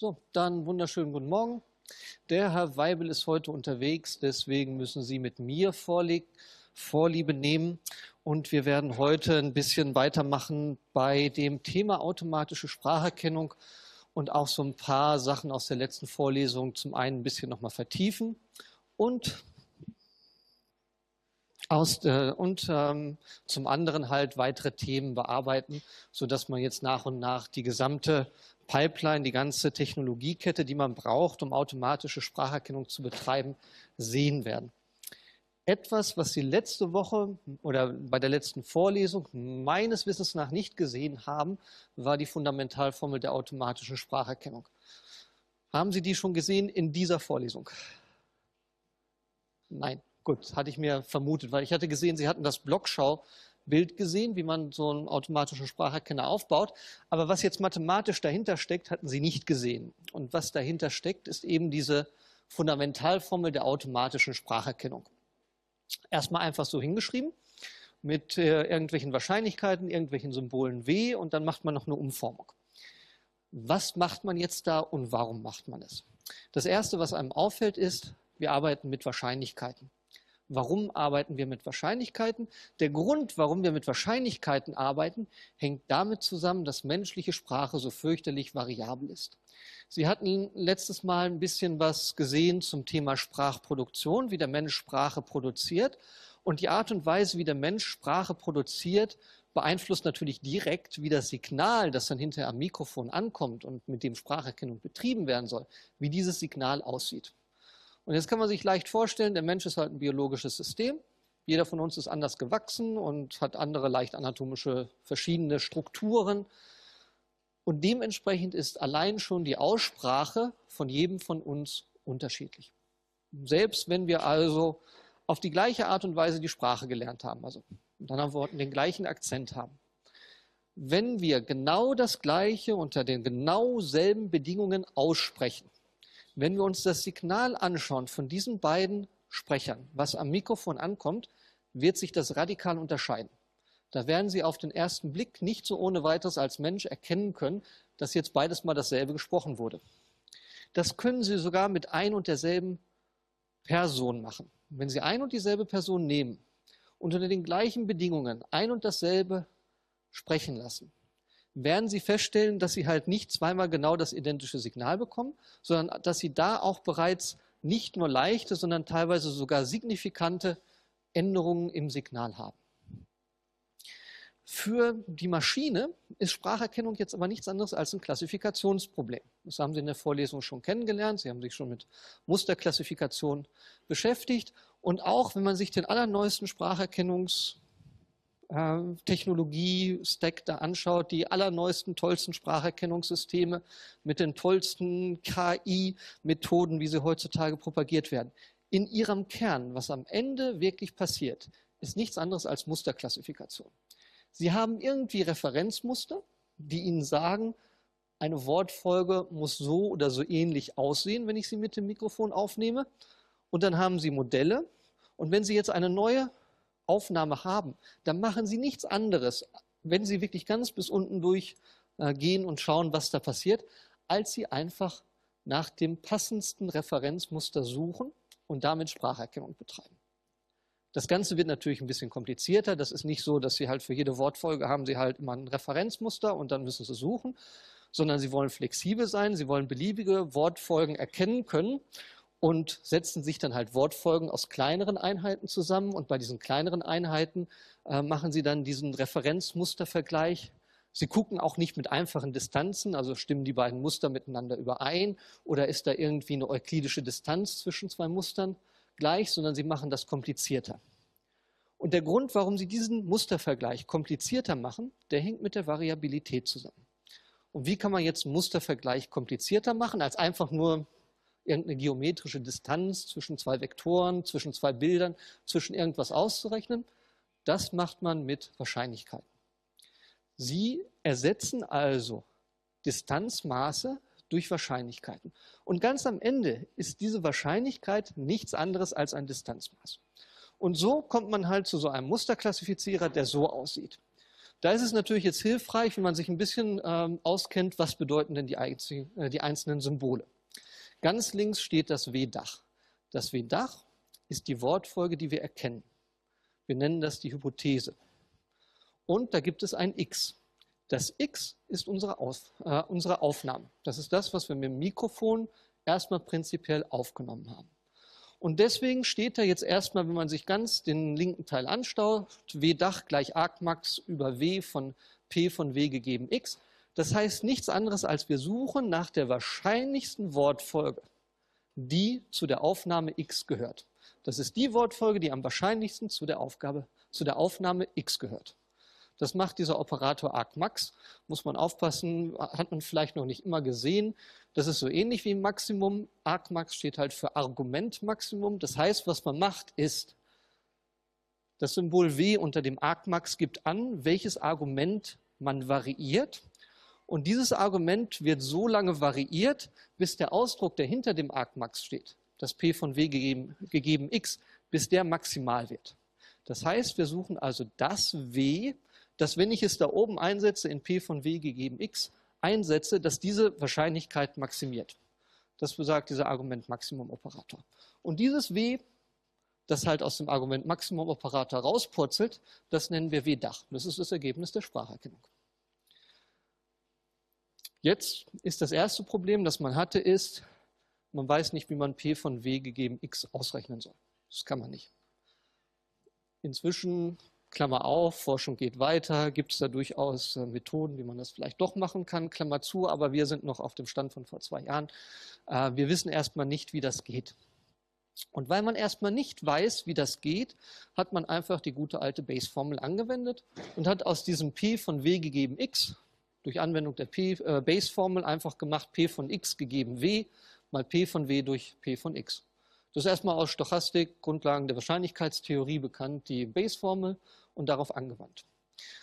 So, dann wunderschönen guten Morgen. Der Herr Weibel ist heute unterwegs, deswegen müssen Sie mit mir Vorlieb, Vorliebe nehmen. Und wir werden heute ein bisschen weitermachen bei dem Thema automatische Spracherkennung und auch so ein paar Sachen aus der letzten Vorlesung zum einen ein bisschen nochmal vertiefen und aus, äh, und ähm, zum anderen halt weitere Themen bearbeiten, sodass man jetzt nach und nach die gesamte Pipeline, die ganze Technologiekette, die man braucht, um automatische Spracherkennung zu betreiben, sehen werden. Etwas, was Sie letzte Woche oder bei der letzten Vorlesung meines Wissens nach nicht gesehen haben, war die Fundamentalformel der automatischen Spracherkennung. Haben Sie die schon gesehen in dieser Vorlesung? Nein. Gut, hatte ich mir vermutet, weil ich hatte gesehen, Sie hatten das Blockschau-Bild gesehen, wie man so einen automatischen Spracherkenner aufbaut. Aber was jetzt mathematisch dahinter steckt, hatten Sie nicht gesehen. Und was dahinter steckt, ist eben diese Fundamentalformel der automatischen Spracherkennung. Erstmal einfach so hingeschrieben mit äh, irgendwelchen Wahrscheinlichkeiten, irgendwelchen Symbolen W und dann macht man noch eine Umformung. Was macht man jetzt da und warum macht man es? Das Erste, was einem auffällt, ist, wir arbeiten mit Wahrscheinlichkeiten. Warum arbeiten wir mit Wahrscheinlichkeiten? Der Grund, warum wir mit Wahrscheinlichkeiten arbeiten, hängt damit zusammen, dass menschliche Sprache so fürchterlich variabel ist. Sie hatten letztes Mal ein bisschen was gesehen zum Thema Sprachproduktion, wie der Mensch Sprache produziert. Und die Art und Weise, wie der Mensch Sprache produziert, beeinflusst natürlich direkt, wie das Signal, das dann hinterher am Mikrofon ankommt und mit dem Spracherkennung betrieben werden soll, wie dieses Signal aussieht. Und jetzt kann man sich leicht vorstellen, der Mensch ist halt ein biologisches System. Jeder von uns ist anders gewachsen und hat andere leicht anatomische verschiedene Strukturen. Und dementsprechend ist allein schon die Aussprache von jedem von uns unterschiedlich. Selbst wenn wir also auf die gleiche Art und Weise die Sprache gelernt haben, also mit anderen Worten den gleichen Akzent haben. Wenn wir genau das Gleiche unter den genau selben Bedingungen aussprechen, wenn wir uns das Signal anschauen von diesen beiden Sprechern, was am Mikrofon ankommt, wird sich das radikal unterscheiden. Da werden Sie auf den ersten Blick nicht so ohne weiteres als Mensch erkennen können, dass jetzt beides mal dasselbe gesprochen wurde. Das können Sie sogar mit ein und derselben Person machen. Wenn Sie ein und dieselbe Person nehmen und unter den gleichen Bedingungen ein und dasselbe sprechen lassen, werden Sie feststellen, dass Sie halt nicht zweimal genau das identische Signal bekommen, sondern dass Sie da auch bereits nicht nur leichte, sondern teilweise sogar signifikante Änderungen im Signal haben. Für die Maschine ist Spracherkennung jetzt aber nichts anderes als ein Klassifikationsproblem. Das haben Sie in der Vorlesung schon kennengelernt. Sie haben sich schon mit Musterklassifikation beschäftigt. Und auch wenn man sich den allerneuesten Spracherkennungs- Technologie-Stack da anschaut, die allerneuesten, tollsten Spracherkennungssysteme mit den tollsten KI-Methoden, wie sie heutzutage propagiert werden. In ihrem Kern, was am Ende wirklich passiert, ist nichts anderes als Musterklassifikation. Sie haben irgendwie Referenzmuster, die Ihnen sagen, eine Wortfolge muss so oder so ähnlich aussehen, wenn ich sie mit dem Mikrofon aufnehme. Und dann haben Sie Modelle. Und wenn Sie jetzt eine neue Aufnahme haben, dann machen Sie nichts anderes, wenn Sie wirklich ganz bis unten durchgehen und schauen, was da passiert, als Sie einfach nach dem passendsten Referenzmuster suchen und damit Spracherkennung betreiben. Das Ganze wird natürlich ein bisschen komplizierter. Das ist nicht so, dass Sie halt für jede Wortfolge haben Sie halt immer ein Referenzmuster und dann müssen Sie suchen, sondern Sie wollen flexibel sein. Sie wollen beliebige Wortfolgen erkennen können und setzen sich dann halt Wortfolgen aus kleineren Einheiten zusammen. Und bei diesen kleineren Einheiten äh, machen sie dann diesen Referenzmustervergleich. Sie gucken auch nicht mit einfachen Distanzen, also stimmen die beiden Muster miteinander überein oder ist da irgendwie eine euklidische Distanz zwischen zwei Mustern gleich, sondern sie machen das komplizierter. Und der Grund, warum sie diesen Mustervergleich komplizierter machen, der hängt mit der Variabilität zusammen. Und wie kann man jetzt einen Mustervergleich komplizierter machen, als einfach nur irgendeine geometrische Distanz zwischen zwei Vektoren, zwischen zwei Bildern, zwischen irgendwas auszurechnen. Das macht man mit Wahrscheinlichkeiten. Sie ersetzen also Distanzmaße durch Wahrscheinlichkeiten. Und ganz am Ende ist diese Wahrscheinlichkeit nichts anderes als ein Distanzmaß. Und so kommt man halt zu so einem Musterklassifizierer, der so aussieht. Da ist es natürlich jetzt hilfreich, wenn man sich ein bisschen ähm, auskennt, was bedeuten denn die, äh, die einzelnen Symbole. Ganz links steht das W-Dach. Das W-Dach ist die Wortfolge, die wir erkennen. Wir nennen das die Hypothese. Und da gibt es ein X. Das X ist unsere, Auf, äh, unsere Aufnahme. Das ist das, was wir mit dem Mikrofon erstmal prinzipiell aufgenommen haben. Und deswegen steht da jetzt erstmal, wenn man sich ganz den linken Teil anstaut, W Dach gleich Argmax über W von P von W gegeben X. Das heißt nichts anderes, als wir suchen nach der wahrscheinlichsten Wortfolge, die zu der Aufnahme X gehört. Das ist die Wortfolge, die am wahrscheinlichsten zu der Aufgabe, zu der Aufnahme X gehört. Das macht dieser Operator argmax. Muss man aufpassen, hat man vielleicht noch nicht immer gesehen. Das ist so ähnlich wie Maximum. Argmax steht halt für Argumentmaximum. Das heißt, was man macht, ist, das Symbol W unter dem Argmax gibt an, welches Argument man variiert. Und dieses Argument wird so lange variiert, bis der Ausdruck, der hinter dem Argmax steht, das P von W gegeben, gegeben x, bis der maximal wird. Das heißt, wir suchen also das W, dass wenn ich es da oben einsetze, in P von W gegeben x, einsetze, dass diese Wahrscheinlichkeit maximiert. Das besagt dieser Argument-Maximum-Operator. Und dieses W, das halt aus dem Argument-Maximum-Operator rauspurzelt, das nennen wir W-Dach. Das ist das Ergebnis der Spracherkennung. Jetzt ist das erste Problem, das man hatte, ist, man weiß nicht, wie man P von W gegeben x ausrechnen soll. Das kann man nicht. Inzwischen Klammer auf, Forschung geht weiter, gibt es da durchaus äh, Methoden, wie man das vielleicht doch machen kann, Klammer zu, aber wir sind noch auf dem Stand von vor zwei Jahren. Äh, wir wissen erstmal nicht, wie das geht. Und weil man erstmal nicht weiß, wie das geht, hat man einfach die gute alte Base-Formel angewendet und hat aus diesem P von W gegeben x durch Anwendung der äh, Base-Formel einfach gemacht P von x gegeben W mal P von W durch P von x. Das ist erstmal aus Stochastik, Grundlagen der Wahrscheinlichkeitstheorie bekannt, die Base-Formel und darauf angewandt.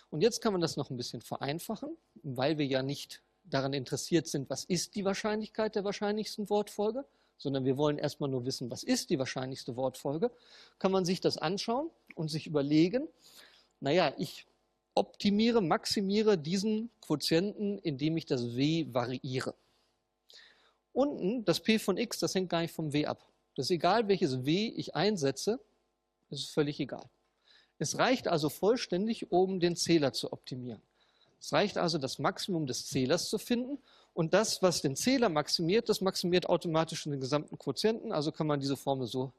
Und jetzt kann man das noch ein bisschen vereinfachen, weil wir ja nicht daran interessiert sind, was ist die Wahrscheinlichkeit der wahrscheinlichsten Wortfolge, sondern wir wollen erstmal nur wissen, was ist die wahrscheinlichste Wortfolge, kann man sich das anschauen und sich überlegen, naja, ich optimiere, maximiere diesen Quotienten, indem ich das W variiere. Unten, das P von x, das hängt gar nicht vom W ab. Das ist egal, welches W ich einsetze, ist völlig egal. Es reicht also vollständig, um den Zähler zu optimieren. Es reicht also, das Maximum des Zählers zu finden. Und das, was den Zähler maximiert, das maximiert automatisch den gesamten Quotienten. Also kann man diese Formel so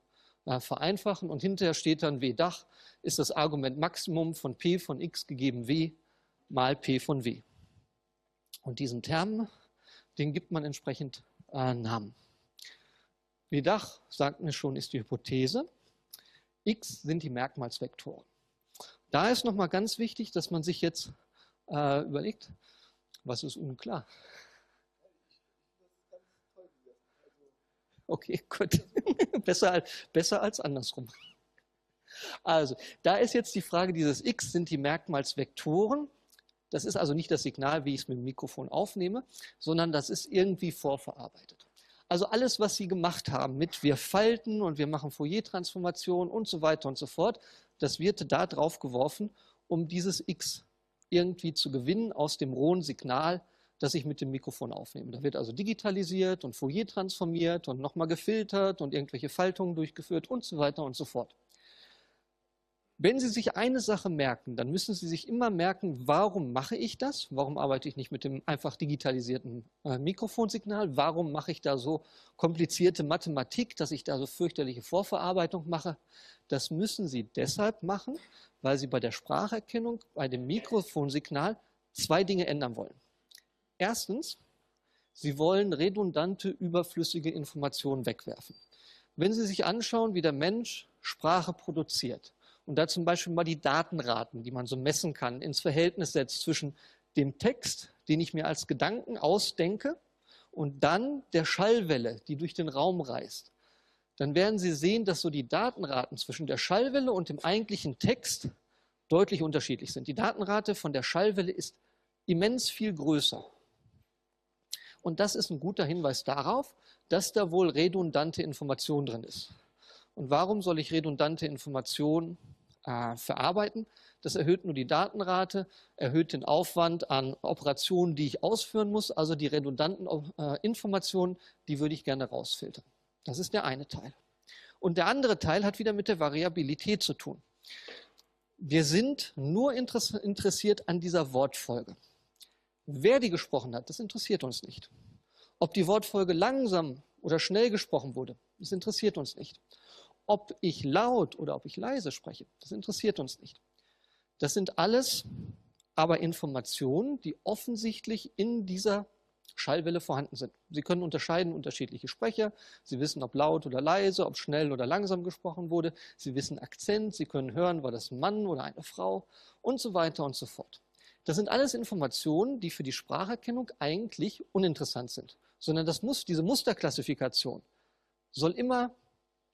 äh, vereinfachen. Und hinterher steht dann W Dach ist das Argument Maximum von P von x gegeben W mal P von W. Und diesen Term, den gibt man entsprechend äh, Namen. W Dach, sagt mir schon, ist die Hypothese. X sind die Merkmalsvektoren. Da ist nochmal ganz wichtig, dass man sich jetzt äh, überlegt, was ist unklar? Okay, gut. besser, besser als andersrum. Also, da ist jetzt die Frage, dieses X sind die Merkmalsvektoren. Das ist also nicht das Signal, wie ich es mit dem Mikrofon aufnehme, sondern das ist irgendwie vorverarbeitet. Also alles, was Sie gemacht haben mit wir falten und wir machen Fourier-Transformation und so weiter und so fort, das wird da drauf geworfen, um dieses X irgendwie zu gewinnen aus dem rohen Signal, das ich mit dem Mikrofon aufnehme. Da wird also digitalisiert und Fourier transformiert und nochmal gefiltert und irgendwelche Faltungen durchgeführt und so weiter und so fort. Wenn Sie sich eine Sache merken, dann müssen Sie sich immer merken, warum mache ich das? Warum arbeite ich nicht mit dem einfach digitalisierten äh, Mikrofonsignal? Warum mache ich da so komplizierte Mathematik, dass ich da so fürchterliche Vorverarbeitung mache? Das müssen Sie deshalb machen, weil Sie bei der Spracherkennung, bei dem Mikrofonsignal zwei Dinge ändern wollen. Erstens, Sie wollen redundante, überflüssige Informationen wegwerfen. Wenn Sie sich anschauen, wie der Mensch Sprache produziert, und da zum Beispiel mal die Datenraten, die man so messen kann, ins Verhältnis setzt zwischen dem Text, den ich mir als Gedanken ausdenke, und dann der Schallwelle, die durch den Raum reist, dann werden Sie sehen, dass so die Datenraten zwischen der Schallwelle und dem eigentlichen Text deutlich unterschiedlich sind. Die Datenrate von der Schallwelle ist immens viel größer. Und das ist ein guter Hinweis darauf, dass da wohl redundante Information drin ist. Und warum soll ich redundante Informationen äh, verarbeiten. Das erhöht nur die Datenrate, erhöht den Aufwand an Operationen, die ich ausführen muss, also die redundanten äh, Informationen, die würde ich gerne rausfiltern. Das ist der eine Teil. Und der andere Teil hat wieder mit der Variabilität zu tun. Wir sind nur interessiert an dieser Wortfolge. Wer die gesprochen hat, das interessiert uns nicht. Ob die Wortfolge langsam oder schnell gesprochen wurde, das interessiert uns nicht. Ob ich laut oder ob ich leise spreche, das interessiert uns nicht. Das sind alles aber Informationen, die offensichtlich in dieser Schallwelle vorhanden sind. Sie können unterscheiden unterschiedliche Sprecher. Sie wissen, ob laut oder leise, ob schnell oder langsam gesprochen wurde. Sie wissen Akzent. Sie können hören, war das ein Mann oder eine Frau und so weiter und so fort. Das sind alles Informationen, die für die Spracherkennung eigentlich uninteressant sind, sondern das muss, diese Musterklassifikation soll immer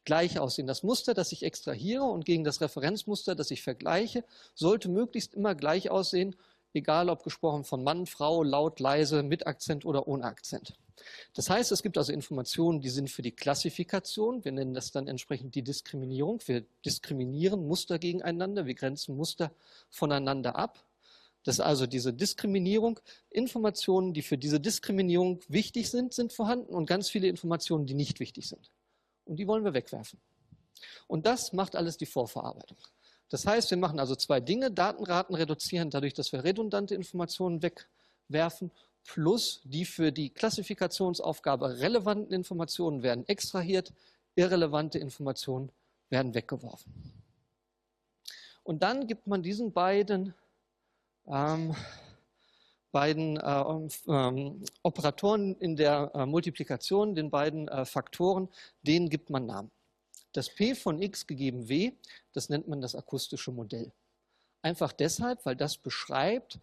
gleich aussehen. Das Muster, das ich extrahiere und gegen das Referenzmuster, das ich vergleiche, sollte möglichst immer gleich aussehen egal ob gesprochen von Mann, Frau, laut, leise, mit Akzent oder ohne Akzent. Das heißt, es gibt also Informationen, die sind für die Klassifikation. Wir nennen das dann entsprechend die Diskriminierung. Wir diskriminieren Muster gegeneinander, wir grenzen Muster voneinander ab. Das ist also diese Diskriminierung. Informationen, die für diese Diskriminierung wichtig sind, sind vorhanden und ganz viele Informationen, die nicht wichtig sind. Und die wollen wir wegwerfen. Und das macht alles die Vorverarbeitung. Das heißt, wir machen also zwei Dinge. Datenraten reduzieren dadurch, dass wir redundante Informationen wegwerfen, plus die für die Klassifikationsaufgabe relevanten Informationen werden extrahiert, irrelevante Informationen werden weggeworfen. Und dann gibt man diesen beiden, ähm, beiden äh, ähm, Operatoren in der äh, Multiplikation, den beiden äh, Faktoren, denen gibt man Namen. Das P von x gegeben W, das nennt man das akustische Modell. Einfach deshalb, weil das beschreibt,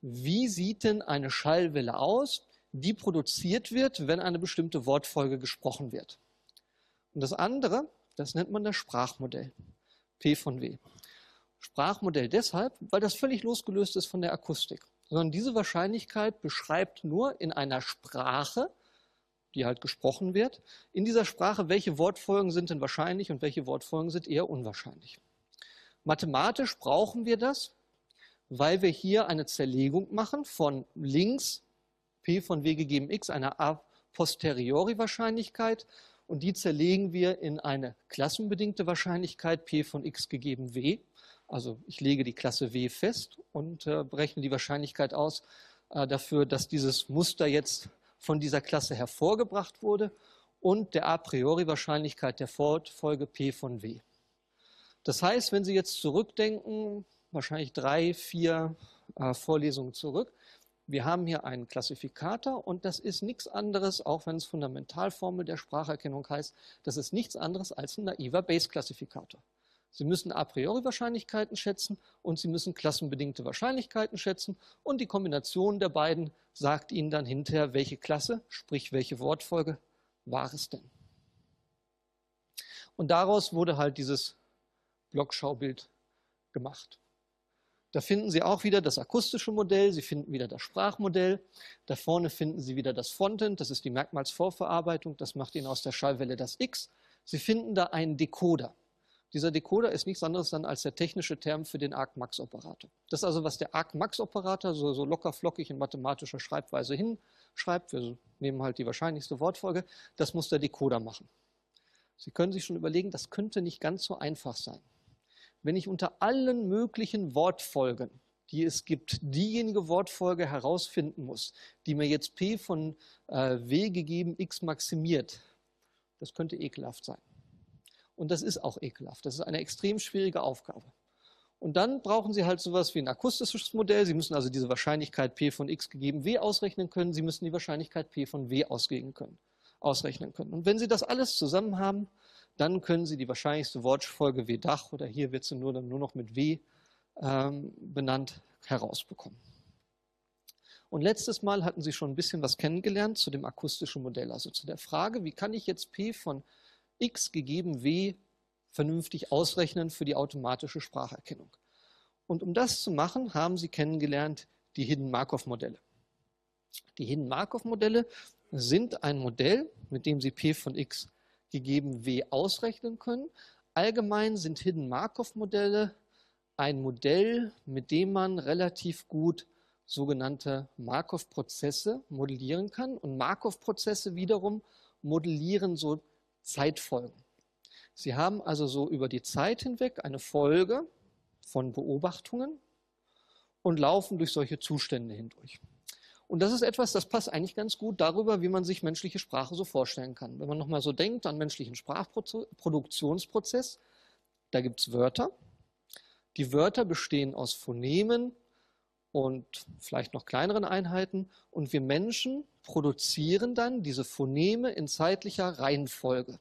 wie sieht denn eine Schallwelle aus, die produziert wird, wenn eine bestimmte Wortfolge gesprochen wird. Und das andere, das nennt man das Sprachmodell, P von W. Sprachmodell deshalb, weil das völlig losgelöst ist von der Akustik. Sondern diese Wahrscheinlichkeit beschreibt nur in einer Sprache, die halt gesprochen wird, in dieser Sprache, welche Wortfolgen sind denn wahrscheinlich und welche Wortfolgen sind eher unwahrscheinlich. Mathematisch brauchen wir das, weil wir hier eine Zerlegung machen von links p von w gegeben x, einer a posteriori Wahrscheinlichkeit, und die zerlegen wir in eine klassenbedingte Wahrscheinlichkeit p von x gegeben w. Also ich lege die Klasse w fest und äh, berechne die Wahrscheinlichkeit aus äh, dafür, dass dieses Muster jetzt von dieser Klasse hervorgebracht wurde und der a priori Wahrscheinlichkeit der Fortfolge P von W. Das heißt, wenn Sie jetzt zurückdenken, wahrscheinlich drei, vier äh, Vorlesungen zurück, wir haben hier einen Klassifikator und das ist nichts anderes, auch wenn es Fundamentalformel der Spracherkennung heißt, das ist nichts anderes als ein naiver Base-Klassifikator. Sie müssen a priori Wahrscheinlichkeiten schätzen und Sie müssen klassenbedingte Wahrscheinlichkeiten schätzen und die Kombination der beiden sagt Ihnen dann hinterher, welche Klasse, sprich welche Wortfolge war es denn. Und daraus wurde halt dieses Blockschaubild gemacht. Da finden Sie auch wieder das akustische Modell, Sie finden wieder das Sprachmodell. Da vorne finden Sie wieder das Frontend, das ist die Merkmalsvorverarbeitung, das macht Ihnen aus der Schallwelle das X. Sie finden da einen Decoder. Dieser Decoder ist nichts anderes dann als der technische Term für den Arc-Max-Operator. Das ist also, was der Arc-Max-Operator so, so locker flockig in mathematischer Schreibweise hinschreibt. Wir nehmen halt die wahrscheinlichste Wortfolge. Das muss der Decoder machen. Sie können sich schon überlegen, das könnte nicht ganz so einfach sein. Wenn ich unter allen möglichen Wortfolgen, die es gibt, diejenige Wortfolge herausfinden muss, die mir jetzt p von äh, w gegeben x maximiert, das könnte ekelhaft sein. Und das ist auch ekelhaft. Das ist eine extrem schwierige Aufgabe. Und dann brauchen Sie halt sowas wie ein akustisches Modell. Sie müssen also diese Wahrscheinlichkeit P von x gegeben W ausrechnen können. Sie müssen die Wahrscheinlichkeit P von W ausgehen können, ausrechnen können. Und wenn Sie das alles zusammen haben, dann können Sie die wahrscheinlichste Wortfolge W Dach oder hier wird sie nur, dann nur noch mit W ähm, benannt herausbekommen. Und letztes Mal hatten Sie schon ein bisschen was kennengelernt zu dem akustischen Modell, also zu der Frage, wie kann ich jetzt P von x gegeben w vernünftig ausrechnen für die automatische Spracherkennung. Und um das zu machen, haben Sie kennengelernt die Hidden Markov-Modelle. Die Hidden Markov-Modelle sind ein Modell, mit dem Sie p von x gegeben w ausrechnen können, allgemein sind Hidden Markov-Modelle ein Modell, mit dem man relativ gut sogenannte Markov-Prozesse modellieren kann. Und Markov-Prozesse wiederum modellieren so Zeitfolgen. Sie haben also so über die Zeit hinweg eine Folge von Beobachtungen und laufen durch solche Zustände hindurch. Und das ist etwas, das passt eigentlich ganz gut darüber, wie man sich menschliche Sprache so vorstellen kann. Wenn man nochmal so denkt an menschlichen Sprachproduktionsprozess, da gibt es Wörter. Die Wörter bestehen aus Phonemen und vielleicht noch kleineren Einheiten. Und wir Menschen produzieren dann diese Phoneme in zeitlicher Reihenfolge.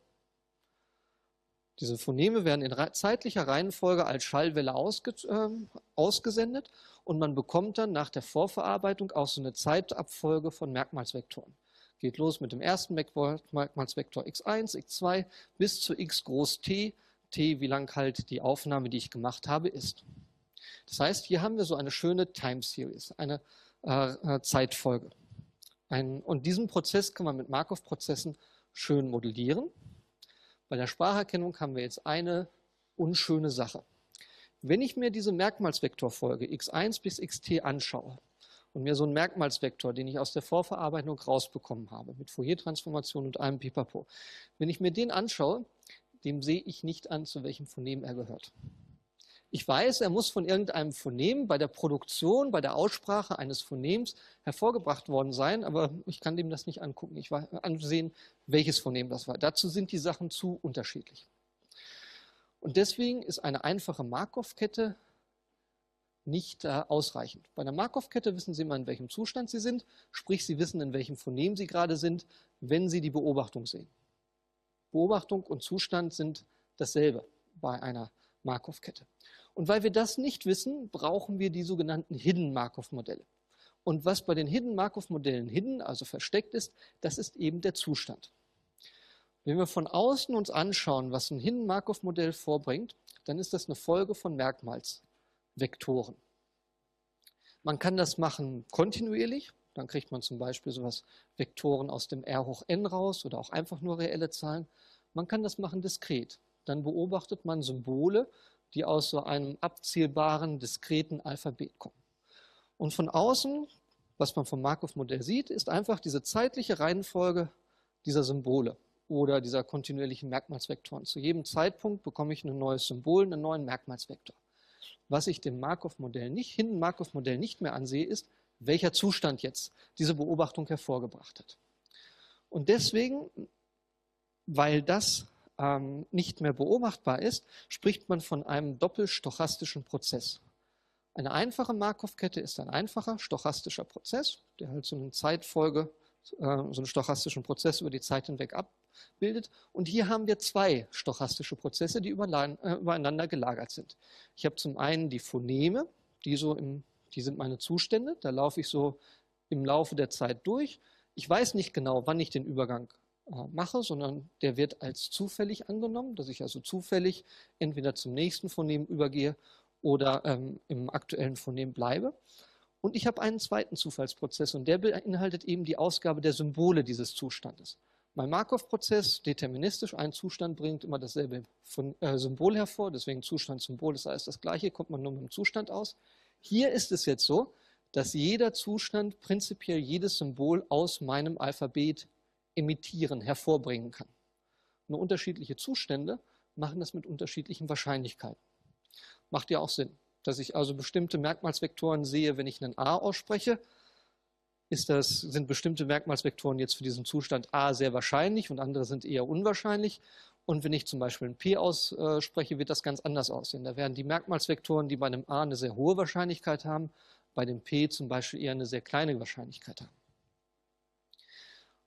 Diese Phoneme werden in zeitlicher Reihenfolge als Schallwelle ausge, äh, ausgesendet und man bekommt dann nach der Vorverarbeitung auch so eine Zeitabfolge von Merkmalsvektoren. Geht los mit dem ersten Merkmalsvektor x1, x2 bis zu x groß t, t wie lang halt die Aufnahme, die ich gemacht habe, ist. Das heißt, hier haben wir so eine schöne Time Series, eine äh, äh Zeitfolge. Ein, und diesen Prozess kann man mit Markov-Prozessen schön modellieren. Bei der Spracherkennung haben wir jetzt eine unschöne Sache. Wenn ich mir diese Merkmalsvektorfolge x1 bis xt anschaue und mir so einen Merkmalsvektor, den ich aus der Vorverarbeitung rausbekommen habe, mit Fourier-Transformation und einem Pipapo, wenn ich mir den anschaue, dem sehe ich nicht an, zu welchem Phonem er gehört. Ich weiß, er muss von irgendeinem Phonem bei der Produktion, bei der Aussprache eines Phonems hervorgebracht worden sein, aber ich kann dem das nicht angucken. Ich weiß ansehen, welches Phonem das war. Dazu sind die Sachen zu unterschiedlich. Und deswegen ist eine einfache Markov-Kette nicht äh, ausreichend. Bei einer Markov-Kette wissen Sie immer, in welchem Zustand Sie sind, sprich, Sie wissen, in welchem Phonem Sie gerade sind, wenn Sie die Beobachtung sehen. Beobachtung und Zustand sind dasselbe bei einer Markov-Kette. Und weil wir das nicht wissen, brauchen wir die sogenannten Hidden Markov-Modelle. Und was bei den Hidden Markov-Modellen hidden, also versteckt ist, das ist eben der Zustand. Wenn wir von außen uns anschauen, was ein Hidden Markov-Modell vorbringt, dann ist das eine Folge von Merkmalsvektoren. Man kann das machen kontinuierlich, dann kriegt man zum Beispiel sowas Vektoren aus dem R hoch n raus oder auch einfach nur reelle Zahlen. Man kann das machen diskret. Dann beobachtet man Symbole, die aus so einem abzielbaren, diskreten Alphabet kommen. Und von außen, was man vom Markov-Modell sieht, ist einfach diese zeitliche Reihenfolge dieser Symbole oder dieser kontinuierlichen Merkmalsvektoren. Zu jedem Zeitpunkt bekomme ich ein neues Symbol, einen neuen Merkmalsvektor. Was ich dem Markov-Modell nicht, hinten Markov-Modell nicht mehr ansehe, ist, welcher Zustand jetzt diese Beobachtung hervorgebracht hat. Und deswegen, weil das ähm, nicht mehr beobachtbar ist, spricht man von einem doppelstochastischen Prozess. Eine einfache Markov-Kette ist ein einfacher stochastischer Prozess, der halt so eine Zeitfolge, äh, so einen stochastischen Prozess über die Zeit hinweg abbildet. Und hier haben wir zwei stochastische Prozesse, die äh, übereinander gelagert sind. Ich habe zum einen die Phoneme, die so im, die sind meine Zustände, da laufe ich so im Laufe der Zeit durch. Ich weiß nicht genau, wann ich den Übergang mache, sondern der wird als zufällig angenommen, dass ich also zufällig entweder zum nächsten Phonem übergehe oder ähm, im aktuellen Phonem bleibe. Und ich habe einen zweiten Zufallsprozess und der beinhaltet eben die Ausgabe der Symbole dieses Zustandes. Mein Markov-Prozess, deterministisch, ein Zustand bringt immer dasselbe von, äh, Symbol hervor, deswegen Zustand, Symbol das heißt das gleiche, kommt man nur mit dem Zustand aus. Hier ist es jetzt so, dass jeder Zustand prinzipiell jedes Symbol aus meinem Alphabet emittieren, hervorbringen kann. Nur unterschiedliche Zustände machen das mit unterschiedlichen Wahrscheinlichkeiten. Macht ja auch Sinn, dass ich also bestimmte Merkmalsvektoren sehe, wenn ich einen A ausspreche, das, sind bestimmte Merkmalsvektoren jetzt für diesen Zustand A sehr wahrscheinlich und andere sind eher unwahrscheinlich. Und wenn ich zum Beispiel ein P ausspreche, wird das ganz anders aussehen. Da werden die Merkmalsvektoren, die bei einem A eine sehr hohe Wahrscheinlichkeit haben, bei dem P zum Beispiel eher eine sehr kleine Wahrscheinlichkeit haben.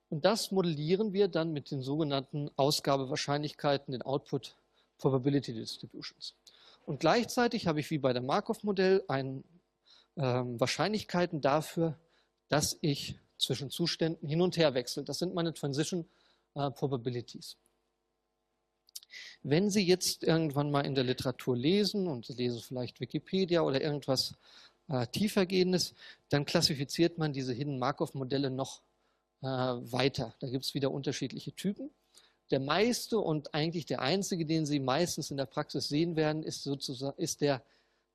Und das modellieren wir dann mit den sogenannten Ausgabewahrscheinlichkeiten, den Output Probability Distributions. Und gleichzeitig habe ich wie bei dem Markov-Modell äh, Wahrscheinlichkeiten dafür, dass ich zwischen Zuständen hin und her wechsle. Das sind meine Transition äh, Probabilities. Wenn Sie jetzt irgendwann mal in der Literatur lesen und Sie lesen vielleicht Wikipedia oder irgendwas äh, tiefergehendes, dann klassifiziert man diese Hidden Markov-Modelle noch äh, weiter. Da gibt es wieder unterschiedliche Typen. der meiste und eigentlich der einzige, den Sie meistens in der Praxis sehen werden, ist, sozusagen, ist der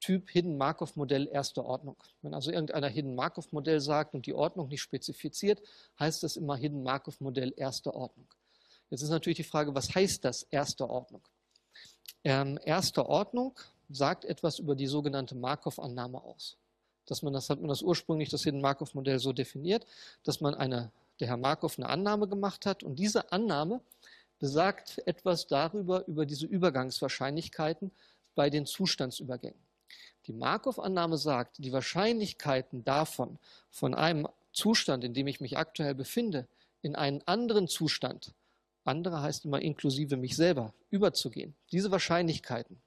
Typ Hidden Markov Modell erster Ordnung. Wenn also irgendeiner Hidden Markov Modell sagt und die Ordnung nicht spezifiziert, heißt das immer Hidden Markov Modell erster Ordnung. Jetzt ist natürlich die Frage, was heißt das erster Ordnung? Ähm, erster Ordnung sagt etwas über die sogenannte Markov-Annahme aus. Dass man das hat man das ursprünglich das Hidden Markov Modell so definiert, dass man eine, der Herr Markov eine Annahme gemacht hat und diese Annahme besagt etwas darüber, über diese Übergangswahrscheinlichkeiten bei den Zustandsübergängen. Die Markov-Annahme sagt, die Wahrscheinlichkeiten davon, von einem Zustand, in dem ich mich aktuell befinde, in einen anderen Zustand, andere heißt immer inklusive mich selber, überzugehen, diese Wahrscheinlichkeiten,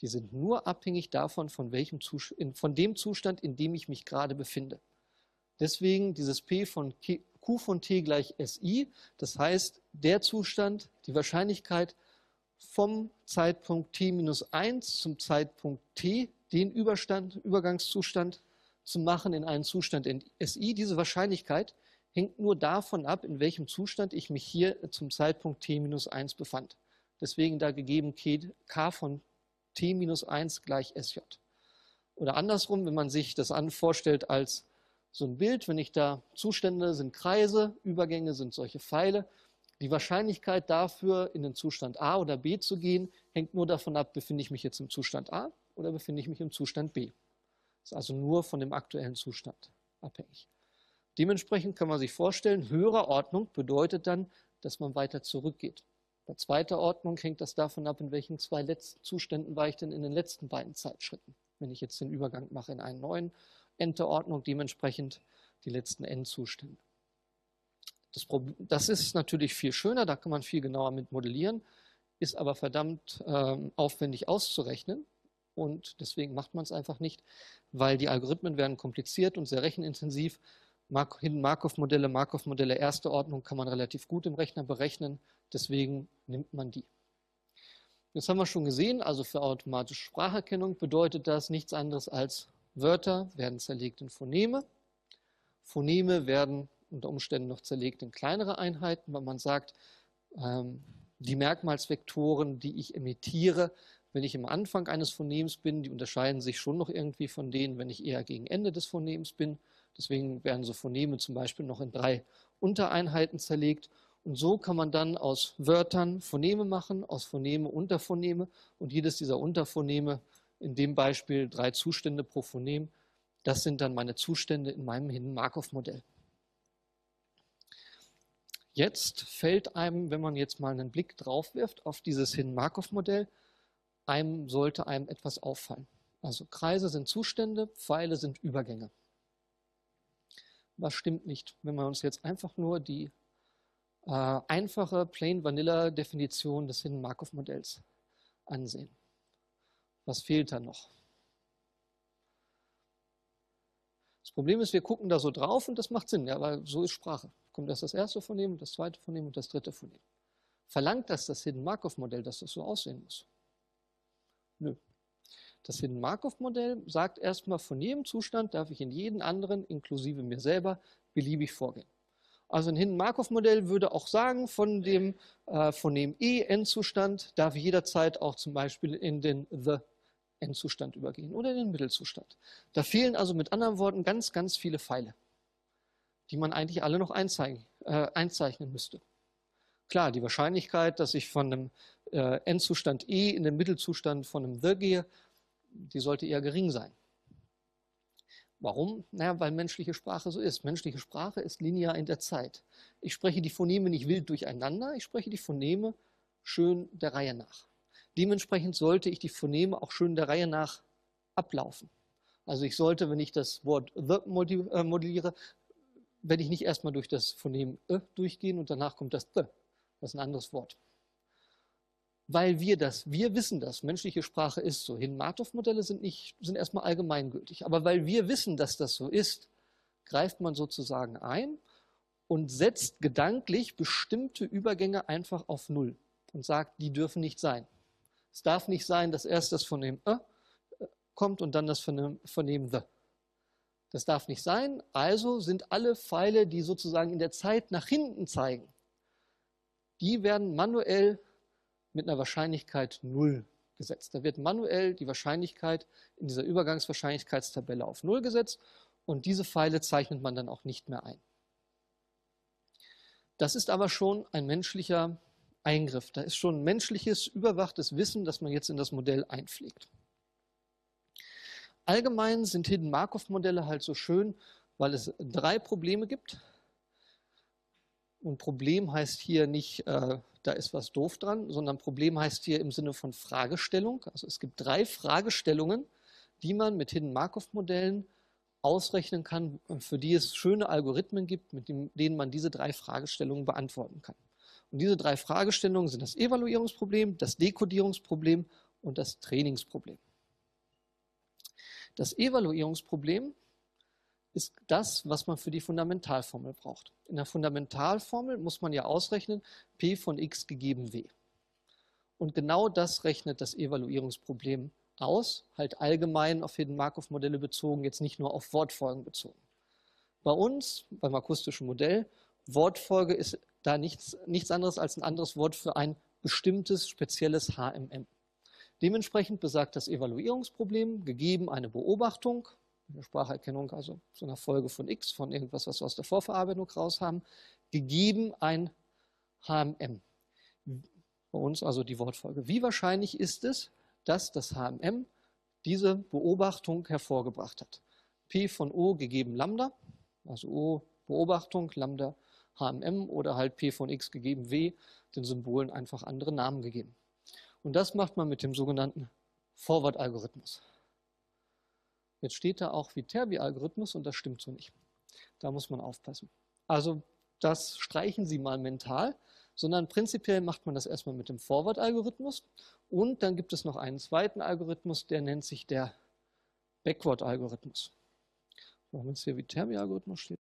die sind nur abhängig davon, von, welchem von dem Zustand, in dem ich mich gerade befinde. Deswegen dieses P von Q von T gleich SI, das heißt, der Zustand, die Wahrscheinlichkeit vom Zeitpunkt T minus 1 zum Zeitpunkt T, den Überstand, Übergangszustand zu machen in einen Zustand in SI, diese Wahrscheinlichkeit hängt nur davon ab, in welchem Zustand ich mich hier zum Zeitpunkt T minus 1 befand. Deswegen da gegeben K von T minus 1 gleich SJ. Oder andersrum, wenn man sich das an vorstellt als so ein Bild, wenn ich da Zustände sind Kreise, Übergänge sind solche Pfeile. Die Wahrscheinlichkeit dafür, in den Zustand A oder B zu gehen, hängt nur davon ab, befinde ich mich jetzt im Zustand A oder befinde ich mich im Zustand B. Das ist also nur von dem aktuellen Zustand abhängig. Dementsprechend kann man sich vorstellen, höhere Ordnung bedeutet dann, dass man weiter zurückgeht. Bei zweiter Ordnung hängt das davon ab, in welchen zwei letzten Zuständen war ich denn in den letzten beiden Zeitschritten. Wenn ich jetzt den Übergang mache in einen neuen Endordnung dementsprechend die letzten Endzustände. Das, das ist natürlich viel schöner, da kann man viel genauer mit modellieren, ist aber verdammt ähm, aufwendig auszurechnen und deswegen macht man es einfach nicht, weil die Algorithmen werden kompliziert und sehr rechenintensiv. Markov-Modelle, Markov-Modelle erster Ordnung kann man relativ gut im Rechner berechnen, deswegen nimmt man die. Jetzt haben wir schon gesehen, also für automatische Spracherkennung bedeutet das nichts anderes als Wörter werden zerlegt in Phoneme. Phoneme werden unter Umständen noch zerlegt in kleinere Einheiten, weil man sagt, ähm, die Merkmalsvektoren, die ich emittiere, wenn ich am Anfang eines Phonems bin, die unterscheiden sich schon noch irgendwie von denen, wenn ich eher gegen Ende des Phonems bin. Deswegen werden so Phoneme zum Beispiel noch in drei Untereinheiten zerlegt. Und so kann man dann aus Wörtern Phoneme machen, aus Phoneme Unterphoneme. Und jedes dieser Unterphoneme in dem Beispiel drei Zustände pro Phonem. Das sind dann meine Zustände in meinem Hidden-Markov-Modell. Jetzt fällt einem, wenn man jetzt mal einen Blick drauf wirft auf dieses Hidden-Markov-Modell, einem sollte einem etwas auffallen. Also Kreise sind Zustände, Pfeile sind Übergänge. Was stimmt nicht, wenn wir uns jetzt einfach nur die äh, einfache Plain Vanilla Definition des Hidden Markov Modells ansehen? Was fehlt da noch? Das Problem ist, wir gucken da so drauf und das macht Sinn, ja, weil so ist Sprache. Kommt das das erste von dem, das zweite von dem und das dritte von dem. Verlangt das das Hidden Markov-Modell, dass das so aussehen muss? Nö. Das Hidden Markov-Modell sagt erstmal, von jedem Zustand darf ich in jeden anderen, inklusive mir selber, beliebig vorgehen. Also ein Hidden Markov-Modell würde auch sagen, von dem, äh, dem E-Endzustand darf ich jederzeit auch zum Beispiel in den The Endzustand übergehen oder in den Mittelzustand. Da fehlen also mit anderen Worten ganz, ganz viele Pfeile, die man eigentlich alle noch einzeichnen, äh, einzeichnen müsste. Klar, die Wahrscheinlichkeit, dass ich von einem äh, Endzustand E in den Mittelzustand von einem The gehe, die sollte eher gering sein. Warum? Naja, weil menschliche Sprache so ist. Menschliche Sprache ist linear in der Zeit. Ich spreche die Phoneme nicht wild durcheinander, ich spreche die Phoneme schön der Reihe nach. Dementsprechend sollte ich die Phoneme auch schön der Reihe nach ablaufen. Also ich sollte, wenn ich das Wort the äh, modelliere, werde ich nicht erstmal durch das Phonem e durchgehen und danach kommt das the. Das ist ein anderes Wort. Weil wir das, wir wissen das, menschliche Sprache ist so. Hin-Martov-Modelle sind, sind erstmal allgemeingültig. Aber weil wir wissen, dass das so ist, greift man sozusagen ein und setzt gedanklich bestimmte Übergänge einfach auf Null und sagt, die dürfen nicht sein. Es darf nicht sein, dass erst das von dem äh kommt und dann das von dem, von dem the. Das darf nicht sein. Also sind alle Pfeile, die sozusagen in der Zeit nach hinten zeigen, die werden manuell mit einer Wahrscheinlichkeit 0 gesetzt. Da wird manuell die Wahrscheinlichkeit in dieser Übergangswahrscheinlichkeitstabelle auf 0 gesetzt und diese Pfeile zeichnet man dann auch nicht mehr ein. Das ist aber schon ein menschlicher Eingriff. Da ist schon menschliches, überwachtes Wissen, das man jetzt in das Modell einpflegt. Allgemein sind Hidden Markov-Modelle halt so schön, weil es drei Probleme gibt. Und Problem heißt hier nicht, äh, da ist was doof dran, sondern Problem heißt hier im Sinne von Fragestellung. Also es gibt drei Fragestellungen, die man mit Hidden Markov-Modellen ausrechnen kann, für die es schöne Algorithmen gibt, mit denen man diese drei Fragestellungen beantworten kann. Und diese drei Fragestellungen sind das Evaluierungsproblem, das Dekodierungsproblem und das Trainingsproblem. Das Evaluierungsproblem ist das, was man für die Fundamentalformel braucht. In der Fundamentalformel muss man ja ausrechnen, p von x gegeben w. Und genau das rechnet das Evaluierungsproblem aus, halt allgemein auf Hidden Markov-Modelle bezogen, jetzt nicht nur auf Wortfolgen bezogen. Bei uns, beim akustischen Modell, Wortfolge ist da nichts, nichts anderes als ein anderes Wort für ein bestimmtes spezielles HMM. Dementsprechend besagt das Evaluierungsproblem, gegeben eine Beobachtung, eine Spracherkennung, also so eine Folge von x, von irgendwas, was wir aus der Vorverarbeitung raus haben, gegeben ein HMM. Bei uns also die Wortfolge. Wie wahrscheinlich ist es, dass das HMM diese Beobachtung hervorgebracht hat. P von O gegeben Lambda, also O Beobachtung, Lambda HMM oder halt P von X gegeben W, den Symbolen einfach andere Namen gegeben. Und das macht man mit dem sogenannten Forward-Algorithmus. Jetzt steht da auch Viterbi-Algorithmus und das stimmt so nicht. Da muss man aufpassen. Also das streichen Sie mal mental sondern prinzipiell macht man das erstmal mit dem Forward-Algorithmus und dann gibt es noch einen zweiten Algorithmus, der nennt sich der Backward-Algorithmus. Wenn es hier wie Termi-Algorithmus steht.